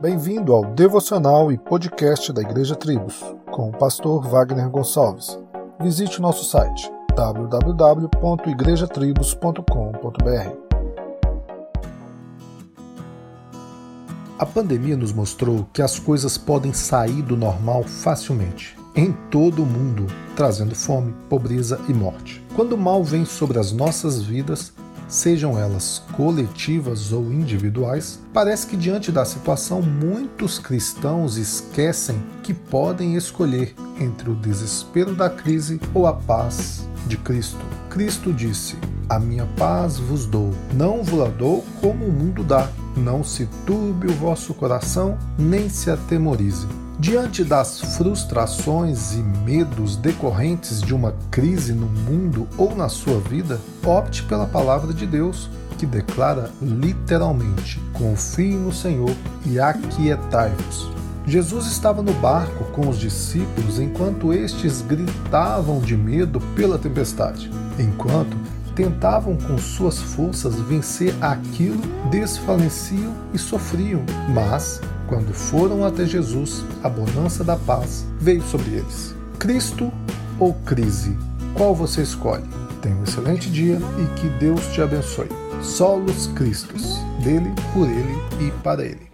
Bem-vindo ao devocional e podcast da Igreja Tribos, com o pastor Wagner Gonçalves. Visite o nosso site www.igrejatribos.com.br. A pandemia nos mostrou que as coisas podem sair do normal facilmente, em todo o mundo, trazendo fome, pobreza e morte. Quando o mal vem sobre as nossas vidas, sejam elas coletivas ou individuais, parece que diante da situação muitos cristãos esquecem que podem escolher entre o desespero da crise ou a paz de Cristo. Cristo disse: A minha paz vos dou, não vos dou como o mundo dá. Não se turbe o vosso coração, nem se atemorize. Diante das frustrações e medos decorrentes de uma crise no mundo ou na sua vida, opte pela palavra de Deus, que declara literalmente: confie no Senhor e aquietai-vos. Jesus estava no barco com os discípulos enquanto estes gritavam de medo pela tempestade. Enquanto tentavam com suas forças vencer aquilo, desfaleciam e sofriam, mas quando foram até Jesus, a bonança da paz veio sobre eles. Cristo ou crise? Qual você escolhe? Tenha um excelente dia e que Deus te abençoe. Solos Cristos, dele, por ele e para ele.